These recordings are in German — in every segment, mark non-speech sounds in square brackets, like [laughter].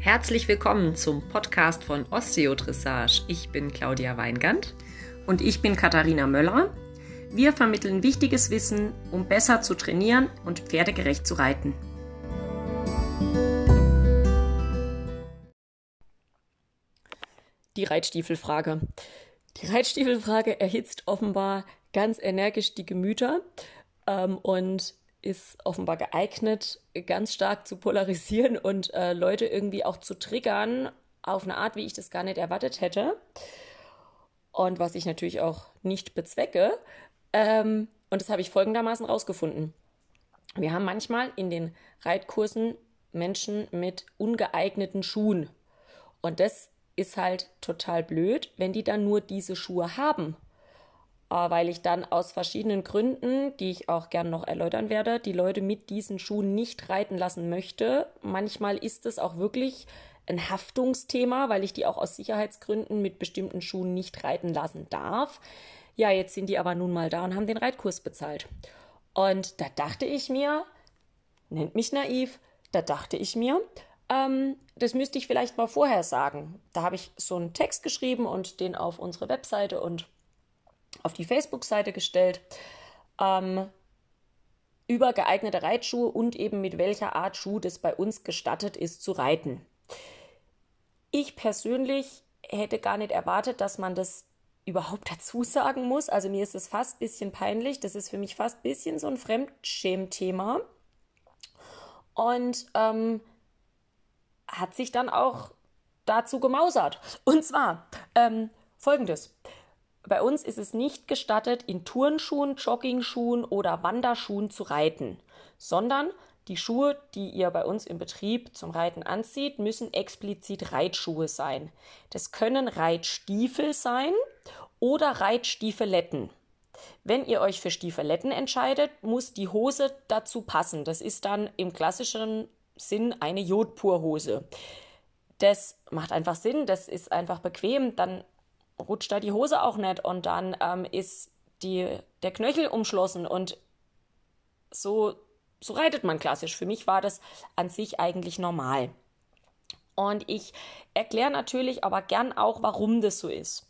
Herzlich willkommen zum Podcast von Osteodressage. Ich bin Claudia Weingand. Und ich bin Katharina Möller. Wir vermitteln wichtiges Wissen, um besser zu trainieren und pferdegerecht zu reiten. Die Reitstiefelfrage. Die Reitstiefelfrage erhitzt offenbar ganz energisch die Gemüter ähm, und ist offenbar geeignet, ganz stark zu polarisieren und äh, Leute irgendwie auch zu triggern auf eine Art, wie ich das gar nicht erwartet hätte. Und was ich natürlich auch nicht bezwecke. Ähm, und das habe ich folgendermaßen rausgefunden. Wir haben manchmal in den Reitkursen Menschen mit ungeeigneten Schuhen. Und das ist halt total blöd, wenn die dann nur diese Schuhe haben weil ich dann aus verschiedenen Gründen, die ich auch gern noch erläutern werde, die Leute mit diesen Schuhen nicht reiten lassen möchte. Manchmal ist es auch wirklich ein Haftungsthema, weil ich die auch aus Sicherheitsgründen mit bestimmten Schuhen nicht reiten lassen darf. Ja, jetzt sind die aber nun mal da und haben den Reitkurs bezahlt. Und da dachte ich mir, nennt mich naiv, da dachte ich mir, ähm, das müsste ich vielleicht mal vorher sagen. Da habe ich so einen Text geschrieben und den auf unsere Webseite und auf die Facebook-Seite gestellt ähm, über geeignete Reitschuhe und eben mit welcher Art Schuh das bei uns gestattet ist zu reiten. Ich persönlich hätte gar nicht erwartet, dass man das überhaupt [laughs] dazu sagen muss. Also mir ist es fast ein bisschen peinlich. Das ist für mich fast ein bisschen so ein Fremdschämthema. Und ähm, hat sich dann auch dazu gemausert. Und zwar ähm, folgendes. Bei uns ist es nicht gestattet, in Turnschuhen, Joggingschuhen oder Wanderschuhen zu reiten, sondern die Schuhe, die ihr bei uns im Betrieb zum Reiten anzieht, müssen explizit Reitschuhe sein. Das können Reitstiefel sein oder Reitstiefeletten. Wenn ihr euch für Stiefeletten entscheidet, muss die Hose dazu passen. Das ist dann im klassischen Sinn eine Jodpurhose. Das macht einfach Sinn, das ist einfach bequem, dann rutscht da die Hose auch nicht und dann ähm, ist die, der Knöchel umschlossen und so, so reitet man klassisch. Für mich war das an sich eigentlich normal. Und ich erkläre natürlich aber gern auch, warum das so ist.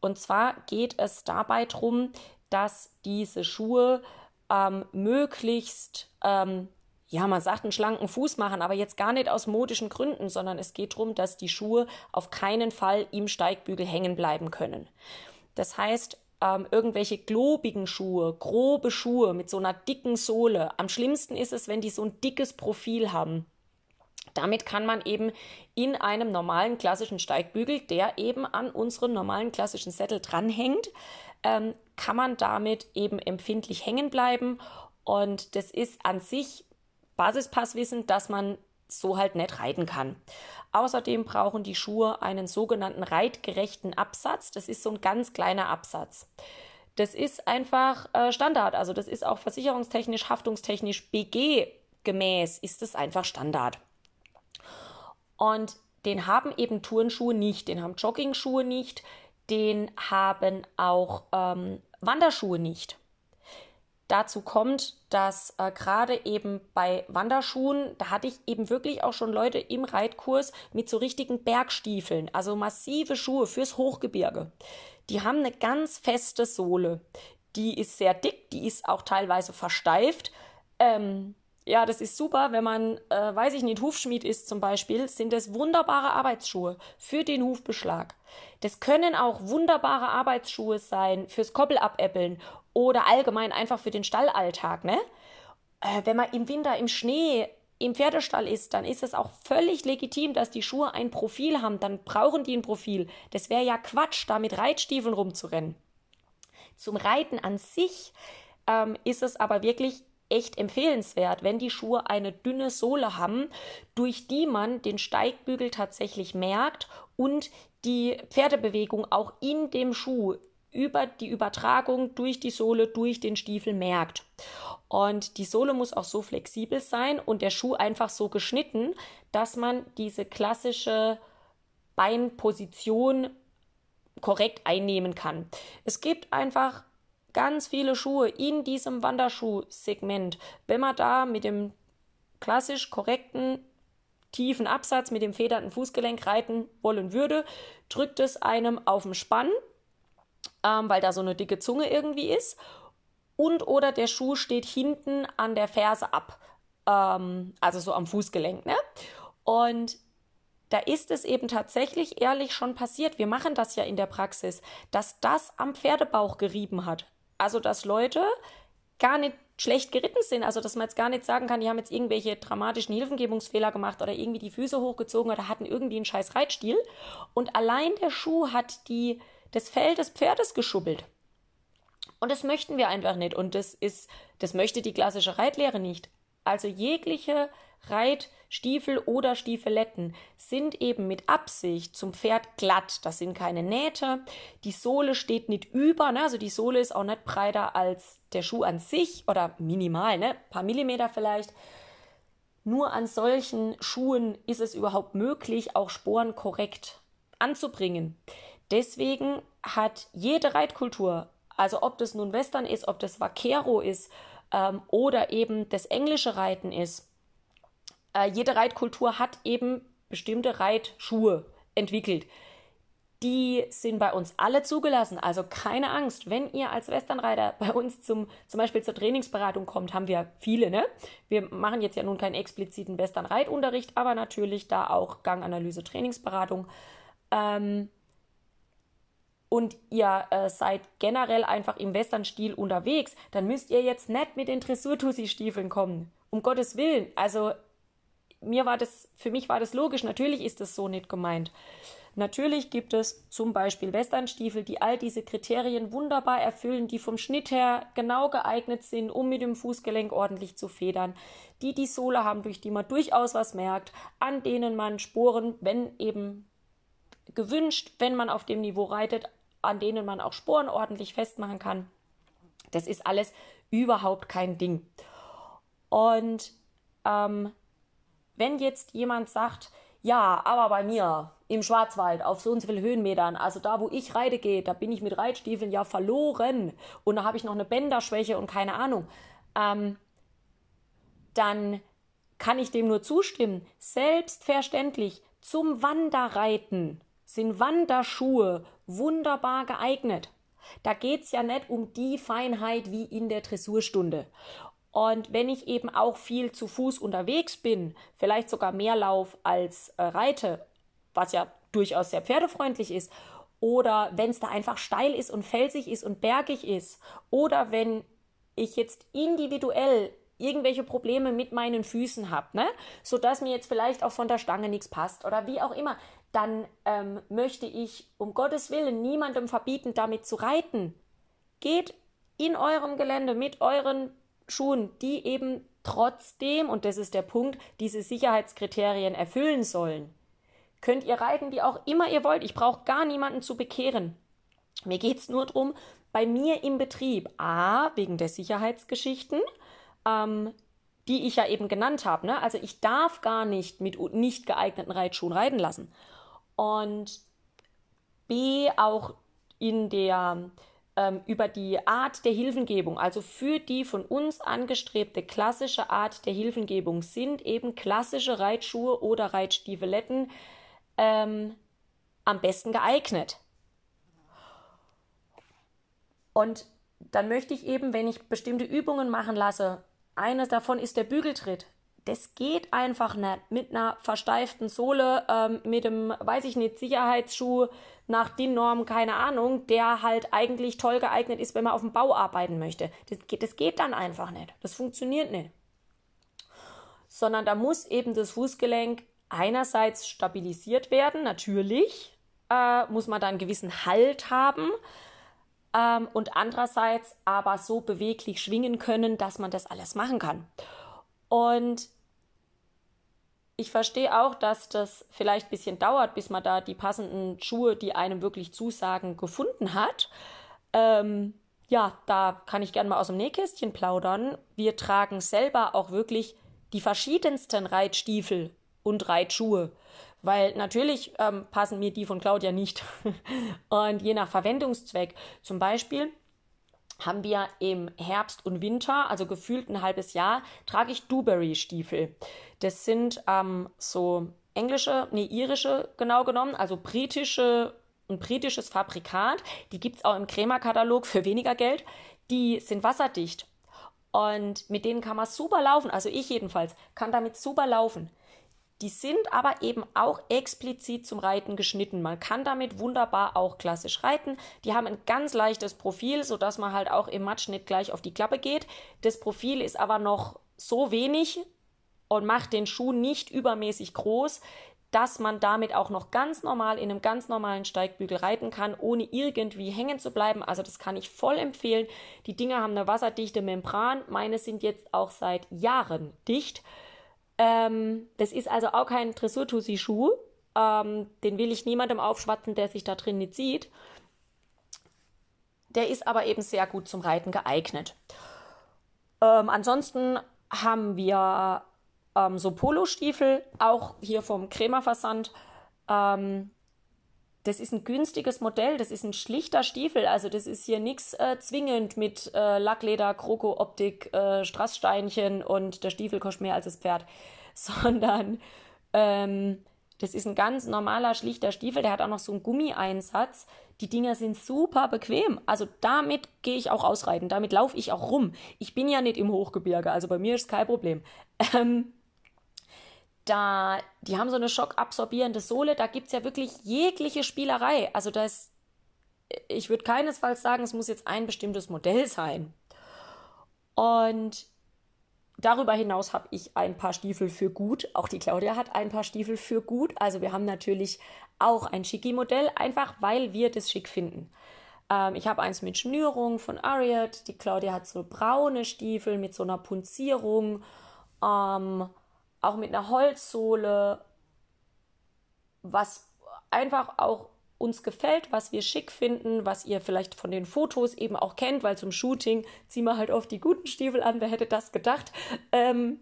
Und zwar geht es dabei darum, dass diese Schuhe ähm, möglichst ähm, ja, man sagt einen schlanken Fuß machen, aber jetzt gar nicht aus modischen Gründen, sondern es geht darum, dass die Schuhe auf keinen Fall im Steigbügel hängen bleiben können. Das heißt, ähm, irgendwelche globigen Schuhe, grobe Schuhe mit so einer dicken Sohle. Am schlimmsten ist es, wenn die so ein dickes Profil haben. Damit kann man eben in einem normalen klassischen Steigbügel, der eben an unseren normalen klassischen Sättel dranhängt, ähm, kann man damit eben empfindlich hängen bleiben. Und das ist an sich Basispasswissen, dass man so halt nicht reiten kann. Außerdem brauchen die Schuhe einen sogenannten reitgerechten Absatz. Das ist so ein ganz kleiner Absatz. Das ist einfach äh, Standard. Also das ist auch versicherungstechnisch, haftungstechnisch BG gemäß ist es einfach Standard. Und den haben eben Turnschuhe nicht, den haben Joggingschuhe nicht, den haben auch ähm, Wanderschuhe nicht. Dazu kommt, dass äh, gerade eben bei Wanderschuhen, da hatte ich eben wirklich auch schon Leute im Reitkurs mit so richtigen Bergstiefeln, also massive Schuhe fürs Hochgebirge. Die haben eine ganz feste Sohle. Die ist sehr dick, die ist auch teilweise versteift. Ähm, ja, das ist super, wenn man, äh, weiß ich nicht, Hufschmied ist zum Beispiel, sind es wunderbare Arbeitsschuhe für den Hufbeschlag. Das können auch wunderbare Arbeitsschuhe sein fürs Koppelapäppeln oder allgemein einfach für den Stallalltag, ne? Äh, wenn man im Winter im Schnee im Pferdestall ist, dann ist es auch völlig legitim, dass die Schuhe ein Profil haben. Dann brauchen die ein Profil. Das wäre ja Quatsch, da mit Reitstiefeln rumzurennen. Zum Reiten an sich ähm, ist es aber wirklich echt empfehlenswert, wenn die Schuhe eine dünne Sohle haben, durch die man den Steigbügel tatsächlich merkt und die Pferdebewegung auch in dem Schuh über die Übertragung durch die Sohle, durch den Stiefel merkt. Und die Sohle muss auch so flexibel sein und der Schuh einfach so geschnitten, dass man diese klassische Beinposition korrekt einnehmen kann. Es gibt einfach ganz viele Schuhe in diesem Wanderschuhsegment. Wenn man da mit dem klassisch korrekten tiefen Absatz mit dem federnden Fußgelenk reiten wollen würde, drückt es einem auf den Spann, ähm, weil da so eine dicke Zunge irgendwie ist. Und oder der Schuh steht hinten an der Ferse ab, ähm, also so am Fußgelenk. Ne? Und da ist es eben tatsächlich ehrlich schon passiert, wir machen das ja in der Praxis, dass das am Pferdebauch gerieben hat. Also dass Leute gar nicht schlecht geritten sind, also dass man jetzt gar nicht sagen kann, die haben jetzt irgendwelche dramatischen Hilfengebungsfehler gemacht oder irgendwie die Füße hochgezogen oder hatten irgendwie einen scheiß Reitstil und allein der Schuh hat die das Fell des Pferdes geschubbelt. Und das möchten wir einfach nicht und das ist das möchte die klassische Reitlehre nicht. Also jegliche Reitstiefel oder Stiefeletten sind eben mit Absicht zum Pferd glatt. Das sind keine Nähte. Die Sohle steht nicht über, ne? also die Sohle ist auch nicht breiter als der Schuh an sich oder minimal, ne? Paar Millimeter vielleicht. Nur an solchen Schuhen ist es überhaupt möglich, auch Sporen korrekt anzubringen. Deswegen hat jede Reitkultur, also ob das nun Western ist, ob das Vaquero ist ähm, oder eben das englische Reiten ist, äh, jede Reitkultur hat eben bestimmte Reitschuhe entwickelt. Die sind bei uns alle zugelassen. Also keine Angst, wenn ihr als Westernreiter [laughs] bei uns zum, zum Beispiel zur Trainingsberatung kommt, haben wir viele, ne? Wir machen jetzt ja nun keinen expliziten Western-Reitunterricht, aber natürlich da auch Ganganalyse, Trainingsberatung. Ähm, und ihr äh, seid generell einfach im Western-Stil unterwegs, dann müsst ihr jetzt nicht mit den Dressur-Tussi-Stiefeln kommen. Um Gottes Willen. Also mir war das, für mich war das logisch. Natürlich ist das so nicht gemeint. Natürlich gibt es zum Beispiel Westernstiefel, die all diese Kriterien wunderbar erfüllen, die vom Schnitt her genau geeignet sind, um mit dem Fußgelenk ordentlich zu federn, die die Sohle haben, durch die man durchaus was merkt, an denen man Sporen, wenn eben gewünscht, wenn man auf dem Niveau reitet, an denen man auch Sporen ordentlich festmachen kann. Das ist alles überhaupt kein Ding. Und ähm, wenn jetzt jemand sagt, ja, aber bei mir im Schwarzwald auf so und so viele Höhenmetern, also da, wo ich reite gehe, da bin ich mit Reitstiefeln ja verloren und da habe ich noch eine Bänderschwäche und keine Ahnung, ähm, dann kann ich dem nur zustimmen. Selbstverständlich zum Wanderreiten sind Wanderschuhe wunderbar geeignet. Da geht es ja nicht um die Feinheit wie in der Dressurstunde. Und wenn ich eben auch viel zu Fuß unterwegs bin, vielleicht sogar mehr lauf als äh, reite, was ja durchaus sehr pferdefreundlich ist, oder wenn es da einfach steil ist und felsig ist und bergig ist, oder wenn ich jetzt individuell irgendwelche Probleme mit meinen Füßen habe, ne, so dass mir jetzt vielleicht auch von der Stange nichts passt oder wie auch immer, dann ähm, möchte ich um Gottes Willen niemandem verbieten, damit zu reiten. Geht in eurem Gelände mit euren Schuhen, die eben trotzdem, und das ist der Punkt, diese Sicherheitskriterien erfüllen sollen. Könnt ihr reiten, wie auch immer ihr wollt. Ich brauche gar niemanden zu bekehren. Mir geht es nur darum, bei mir im Betrieb, a, wegen der Sicherheitsgeschichten, ähm, die ich ja eben genannt habe. Ne? Also ich darf gar nicht mit nicht geeigneten Reitschuhen reiten lassen. Und b, auch in der ähm, über die Art der Hilfengebung, also für die von uns angestrebte klassische Art der Hilfengebung, sind eben klassische Reitschuhe oder Reitstiefeletten ähm, am besten geeignet. Und dann möchte ich eben, wenn ich bestimmte Übungen machen lasse, eines davon ist der Bügeltritt das geht einfach nicht mit einer versteiften Sohle, ähm, mit dem, weiß ich nicht, Sicherheitsschuh nach den Normen, keine Ahnung, der halt eigentlich toll geeignet ist, wenn man auf dem Bau arbeiten möchte. Das geht, das geht dann einfach nicht. Das funktioniert nicht. Sondern da muss eben das Fußgelenk einerseits stabilisiert werden, natürlich, äh, muss man da einen gewissen Halt haben. Ähm, und andererseits aber so beweglich schwingen können, dass man das alles machen kann. Und ich verstehe auch, dass das vielleicht ein bisschen dauert, bis man da die passenden Schuhe, die einem wirklich zusagen, gefunden hat. Ähm, ja, da kann ich gerne mal aus dem Nähkästchen plaudern. Wir tragen selber auch wirklich die verschiedensten Reitstiefel und Reitschuhe, weil natürlich ähm, passen mir die von Claudia nicht. [laughs] und je nach Verwendungszweck, zum Beispiel haben wir im Herbst und Winter, also gefühlt ein halbes Jahr, trage ich Dewberry-Stiefel. Das sind ähm, so englische, nee, irische genau genommen, also britische, ein britisches Fabrikat. Die gibt es auch im Crema-Katalog für weniger Geld. Die sind wasserdicht. Und mit denen kann man super laufen. Also ich jedenfalls kann damit super laufen. Die sind aber eben auch explizit zum Reiten geschnitten. Man kann damit wunderbar auch klassisch reiten. Die haben ein ganz leichtes Profil, sodass man halt auch im Matschnitt gleich auf die Klappe geht. Das Profil ist aber noch so wenig und macht den Schuh nicht übermäßig groß, dass man damit auch noch ganz normal in einem ganz normalen Steigbügel reiten kann, ohne irgendwie hängen zu bleiben. Also das kann ich voll empfehlen. Die Dinger haben eine wasserdichte Membran. Meine sind jetzt auch seit Jahren dicht. Ähm, das ist also auch kein Dressurtussi-Schuh. Ähm, den will ich niemandem aufschwatzen, der sich da drin nicht sieht. Der ist aber eben sehr gut zum Reiten geeignet. Ähm, ansonsten haben wir ähm, so Polostiefel, auch hier vom Krämerversand. Ähm, das ist ein günstiges Modell, das ist ein schlichter Stiefel, also das ist hier nichts äh, zwingend mit äh, Lackleder, Kroko-Optik, äh, Strasssteinchen und der Stiefel kostet mehr als das Pferd, [laughs] sondern ähm, das ist ein ganz normaler, schlichter Stiefel, der hat auch noch so einen Gummieinsatz. Die Dinger sind super bequem. Also damit gehe ich auch ausreiten, damit laufe ich auch rum. Ich bin ja nicht im Hochgebirge, also bei mir ist kein Problem. Ähm, da, die haben so eine schockabsorbierende Sohle, da gibt es ja wirklich jegliche Spielerei. Also das, ich würde keinesfalls sagen, es muss jetzt ein bestimmtes Modell sein. Und darüber hinaus habe ich ein paar Stiefel für gut. Auch die Claudia hat ein paar Stiefel für gut. Also wir haben natürlich auch ein Schicki-Modell, einfach weil wir das schick finden. Ähm, ich habe eins mit Schnürung von Ariat. Die Claudia hat so braune Stiefel mit so einer Punzierung. Ähm, auch mit einer Holzsohle, was einfach auch uns gefällt, was wir schick finden, was ihr vielleicht von den Fotos eben auch kennt, weil zum Shooting ziehen wir halt oft die guten Stiefel an, wer hätte das gedacht. Ähm,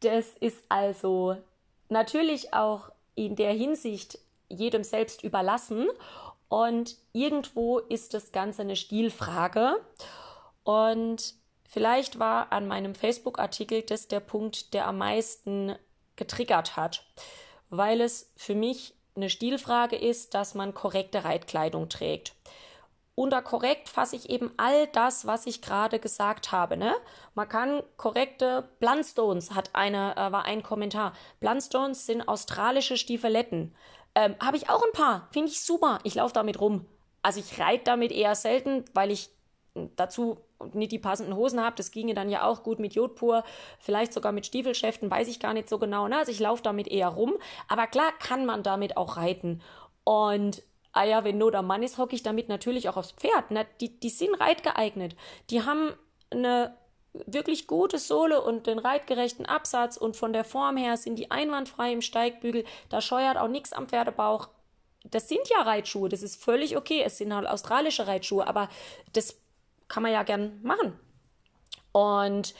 das ist also natürlich auch in der Hinsicht jedem selbst überlassen. Und irgendwo ist das Ganze eine Stilfrage. Und Vielleicht war an meinem Facebook-Artikel das der Punkt, der am meisten getriggert hat, weil es für mich eine Stilfrage ist, dass man korrekte Reitkleidung trägt. Unter korrekt fasse ich eben all das, was ich gerade gesagt habe. Ne? Man kann korrekte Blundstones, hat eine, äh, war ein Kommentar. Blundstones sind australische Stiefeletten. Ähm, habe ich auch ein paar. Finde ich super. Ich laufe damit rum. Also ich reite damit eher selten, weil ich dazu nicht die passenden Hosen habe. Das ginge dann ja auch gut mit Jodpur, vielleicht sogar mit Stiefelschäften, weiß ich gar nicht so genau. Ne? Also ich laufe damit eher rum. Aber klar kann man damit auch reiten. Und ah ja, wenn Not am Mann ist, hocke ich damit natürlich auch aufs Pferd. Ne? Die, die sind reitgeeignet. Die haben eine wirklich gute Sohle und den reitgerechten Absatz und von der Form her sind die einwandfrei im Steigbügel. Da scheuert auch nichts am Pferdebauch. Das sind ja Reitschuhe, das ist völlig okay. Es sind halt australische Reitschuhe, aber das kann man ja gern machen. Und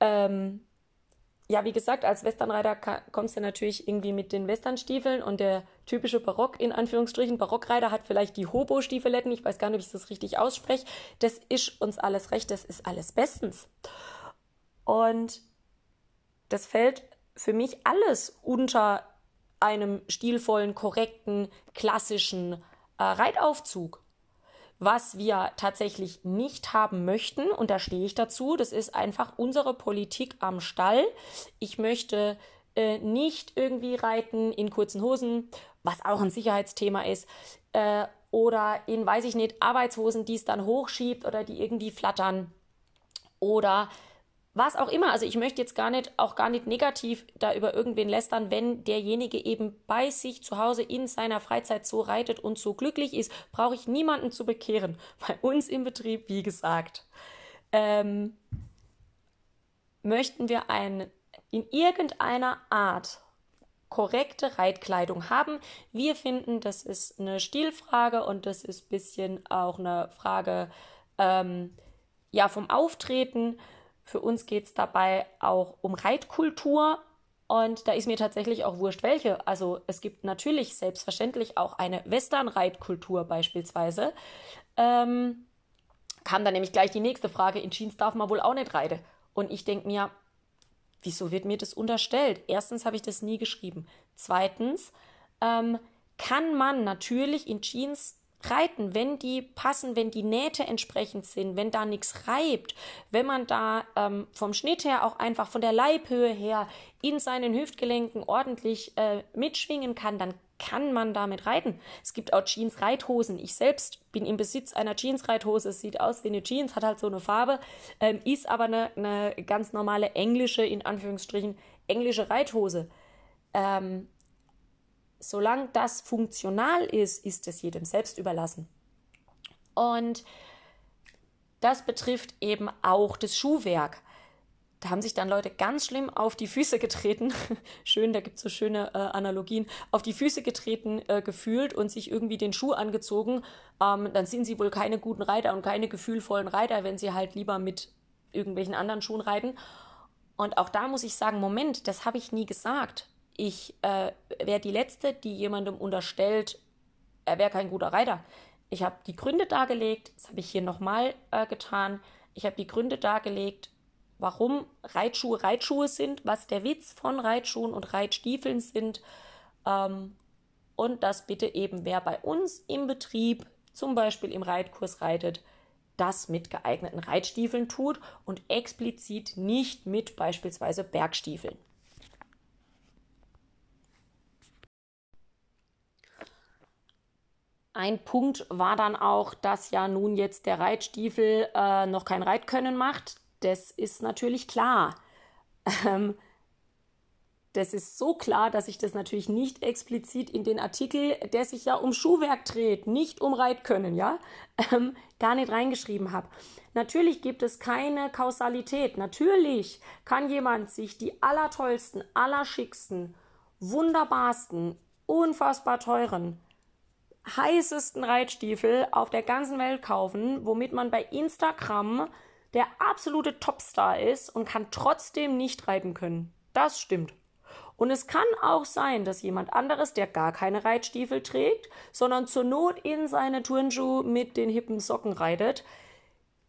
ähm, ja, wie gesagt, als Westernreiter kommst du natürlich irgendwie mit den Westernstiefeln und der typische Barock, in Anführungsstrichen, Barockreiter hat vielleicht die Hobo-Stiefeletten, ich weiß gar nicht, ob ich das richtig ausspreche. Das ist uns alles recht, das ist alles bestens. Und das fällt für mich alles unter einem stilvollen, korrekten, klassischen äh, Reitaufzug. Was wir tatsächlich nicht haben möchten, und da stehe ich dazu, das ist einfach unsere Politik am Stall. Ich möchte äh, nicht irgendwie reiten in kurzen Hosen, was auch ein Sicherheitsthema ist, äh, oder in, weiß ich nicht, Arbeitshosen, die es dann hochschiebt oder die irgendwie flattern. Oder was auch immer. Also ich möchte jetzt gar nicht, auch gar nicht negativ da über irgendwen lästern, wenn derjenige eben bei sich zu Hause in seiner Freizeit so reitet und so glücklich ist, brauche ich niemanden zu bekehren. [laughs] Bei uns im Betrieb, wie gesagt, ähm, möchten wir ein, in irgendeiner Art korrekte Reitkleidung haben. Wir finden, das ist eine Stilfrage und das ist ein bisschen auch eine Frage ähm, ja, vom Auftreten für uns geht es dabei auch um Reitkultur und da ist mir tatsächlich auch wurscht, welche. Also es gibt natürlich selbstverständlich auch eine Western-Reitkultur beispielsweise. Ähm, kam dann nämlich gleich die nächste Frage, in Jeans darf man wohl auch nicht reiten. Und ich denke mir, wieso wird mir das unterstellt? Erstens habe ich das nie geschrieben. Zweitens ähm, kann man natürlich in Jeans reiten, wenn die passen, wenn die Nähte entsprechend sind, wenn da nichts reibt, wenn man da ähm, vom Schnitt her auch einfach von der Leibhöhe her in seinen Hüftgelenken ordentlich äh, mitschwingen kann, dann kann man damit reiten. Es gibt auch Jeans-Reithosen. Ich selbst bin im Besitz einer Jeans-Reithose. Sieht aus wie eine Jeans, hat halt so eine Farbe, ähm, ist aber eine, eine, ganz normale englische, in Anführungsstrichen, englische Reithose. Ähm, solange das funktional ist, ist es jedem selbst überlassen. Und das betrifft eben auch das Schuhwerk. Da haben sich dann Leute ganz schlimm auf die Füße getreten. [laughs] Schön, da gibt es so schöne äh, Analogien. Auf die Füße getreten äh, gefühlt und sich irgendwie den Schuh angezogen. Ähm, dann sind sie wohl keine guten Reiter und keine gefühlvollen Reiter, wenn sie halt lieber mit irgendwelchen anderen Schuhen reiten. Und auch da muss ich sagen, Moment, das habe ich nie gesagt ich äh, wäre die Letzte, die jemandem unterstellt, er wäre kein guter Reiter. Ich habe die Gründe dargelegt, das habe ich hier nochmal äh, getan. Ich habe die Gründe dargelegt, warum Reitschuhe Reitschuhe sind, was der Witz von Reitschuhen und Reitstiefeln sind. Ähm, und dass bitte eben wer bei uns im Betrieb, zum Beispiel im Reitkurs reitet, das mit geeigneten Reitstiefeln tut und explizit nicht mit beispielsweise Bergstiefeln. Ein Punkt war dann auch, dass ja nun jetzt der Reitstiefel äh, noch kein Reitkönnen macht. Das ist natürlich klar. Ähm, das ist so klar, dass ich das natürlich nicht explizit in den Artikel, der sich ja um Schuhwerk dreht, nicht um Reitkönnen, ja, ähm, gar nicht reingeschrieben habe. Natürlich gibt es keine Kausalität. Natürlich kann jemand sich die allertollsten, allerschicksten, wunderbarsten, unfassbar teuren heißesten Reitstiefel auf der ganzen Welt kaufen, womit man bei Instagram der absolute Topstar ist und kann trotzdem nicht reiten können. Das stimmt. Und es kann auch sein, dass jemand anderes, der gar keine Reitstiefel trägt, sondern zur Not in seine Turnschuhe mit den hippen Socken reitet,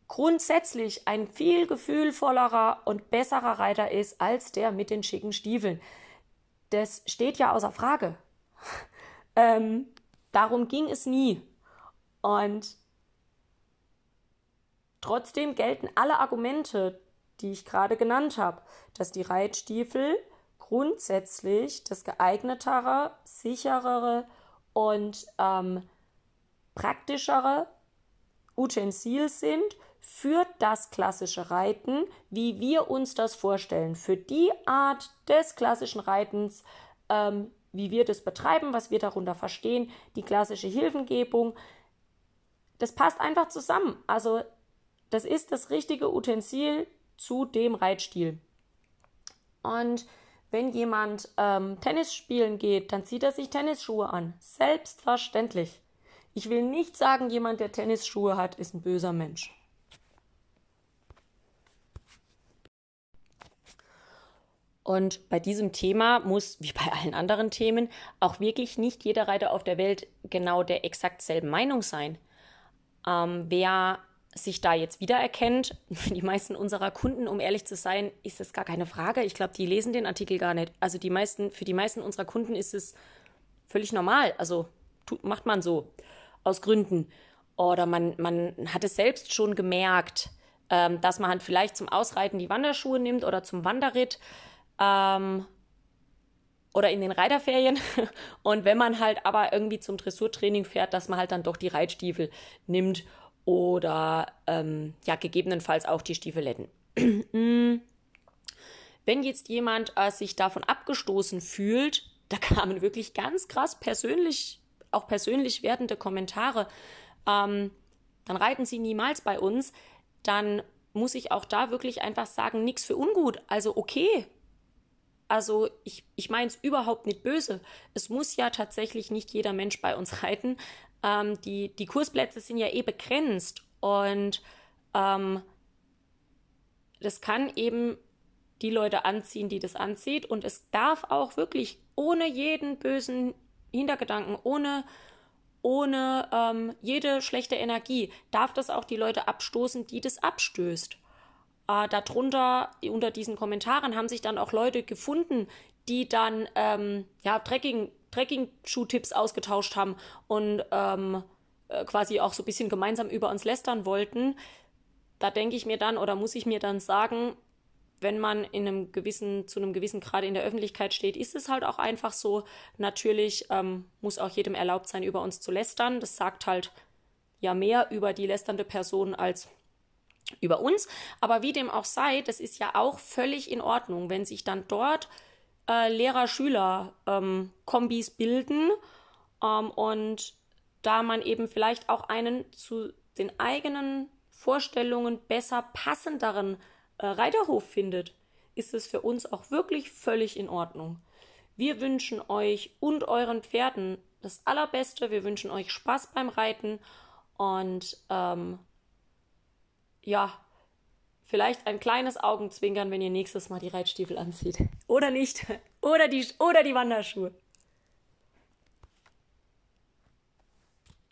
grundsätzlich ein viel gefühlvollerer und besserer Reiter ist als der mit den schicken Stiefeln. Das steht ja außer Frage. [laughs] ähm, Darum ging es nie. Und trotzdem gelten alle Argumente, die ich gerade genannt habe, dass die Reitstiefel grundsätzlich das geeignetere, sicherere und ähm, praktischere Utensil sind für das klassische Reiten, wie wir uns das vorstellen, für die Art des klassischen Reitens, ähm, wie wir das betreiben, was wir darunter verstehen, die klassische Hilfengebung. Das passt einfach zusammen. Also das ist das richtige Utensil zu dem Reitstil. Und wenn jemand ähm, Tennis spielen geht, dann zieht er sich Tennisschuhe an. Selbstverständlich. Ich will nicht sagen, jemand, der Tennisschuhe hat, ist ein böser Mensch. Und bei diesem Thema muss, wie bei allen anderen Themen, auch wirklich nicht jeder Reiter auf der Welt genau der exakt selben Meinung sein. Ähm, wer sich da jetzt wiedererkennt, [laughs] für die meisten unserer Kunden, um ehrlich zu sein, ist das gar keine Frage. Ich glaube, die lesen den Artikel gar nicht. Also die meisten, für die meisten unserer Kunden ist es völlig normal. Also tut, macht man so aus Gründen. Oder man, man hat es selbst schon gemerkt, ähm, dass man halt vielleicht zum Ausreiten die Wanderschuhe nimmt oder zum Wanderritt ähm, oder in den Reiterferien. [laughs] Und wenn man halt aber irgendwie zum Dressurtraining fährt, dass man halt dann doch die Reitstiefel nimmt oder ähm, ja, gegebenenfalls auch die Stiefeletten. [clears throat] wenn jetzt jemand äh, sich davon abgestoßen fühlt, da kamen wirklich ganz krass persönlich, auch persönlich werdende Kommentare, ähm, dann reiten sie niemals bei uns, dann muss ich auch da wirklich einfach sagen, nichts für ungut. Also okay, also ich, ich meine es überhaupt nicht böse. Es muss ja tatsächlich nicht jeder Mensch bei uns [laughs] reiten. Ähm, die, die Kursplätze sind ja eh begrenzt und ähm, das kann eben die Leute anziehen, die das anzieht. Und es darf auch wirklich ohne jeden bösen Hintergedanken, ohne, ohne ähm, jede schlechte Energie. Darf das auch die Leute abstoßen, die das abstößt? Äh, darunter, unter diesen Kommentaren, haben sich dann auch Leute gefunden, die dann ähm, ja, Trekking, Trekking-Schuh-Tipps ausgetauscht haben und ähm, äh, quasi auch so ein bisschen gemeinsam über uns lästern wollten. Da denke ich mir dann oder muss ich mir dann sagen, wenn man in einem gewissen, zu einem gewissen Grad in der Öffentlichkeit steht, ist es halt auch einfach so. Natürlich ähm, muss auch jedem erlaubt sein, über uns zu lästern. Das sagt halt ja mehr über die lästernde Person als über uns. Aber wie dem auch sei, das ist ja auch völlig in Ordnung, wenn sich dann dort äh, Lehrer-Schüler-Kombis ähm, bilden ähm, und da man eben vielleicht auch einen zu den eigenen Vorstellungen besser passenderen äh, Reiterhof findet, ist es für uns auch wirklich völlig in Ordnung. Wir wünschen euch und euren Pferden das Allerbeste. Wir wünschen euch Spaß beim Reiten und ähm, ja, vielleicht ein kleines Augenzwinkern, wenn ihr nächstes Mal die Reitstiefel anzieht. Oder nicht. Oder die, oder die Wanderschuhe.